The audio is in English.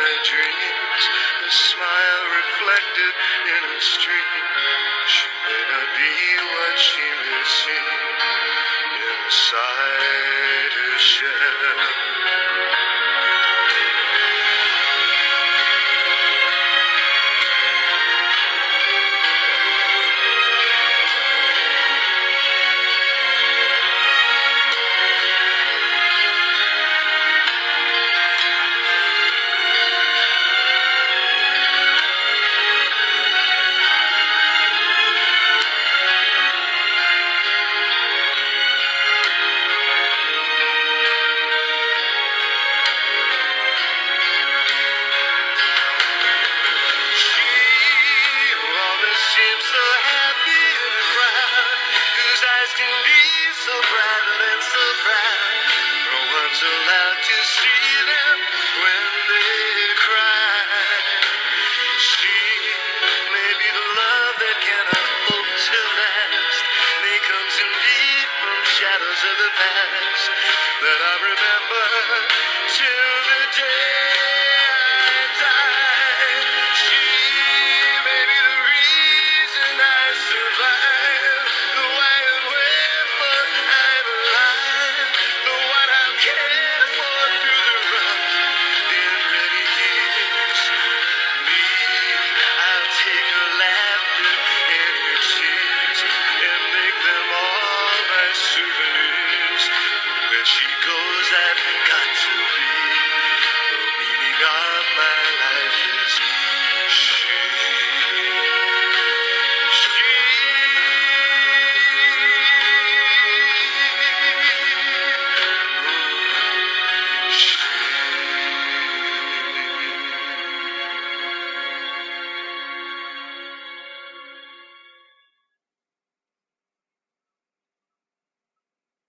My dreams, smile reflected in a stream. She so happy and proud. Whose eyes can be so bright and so proud. No one's allowed to see them when they cry. She may be the love that cannot hope to last. May come to me from shadows of the past that I remember till the day.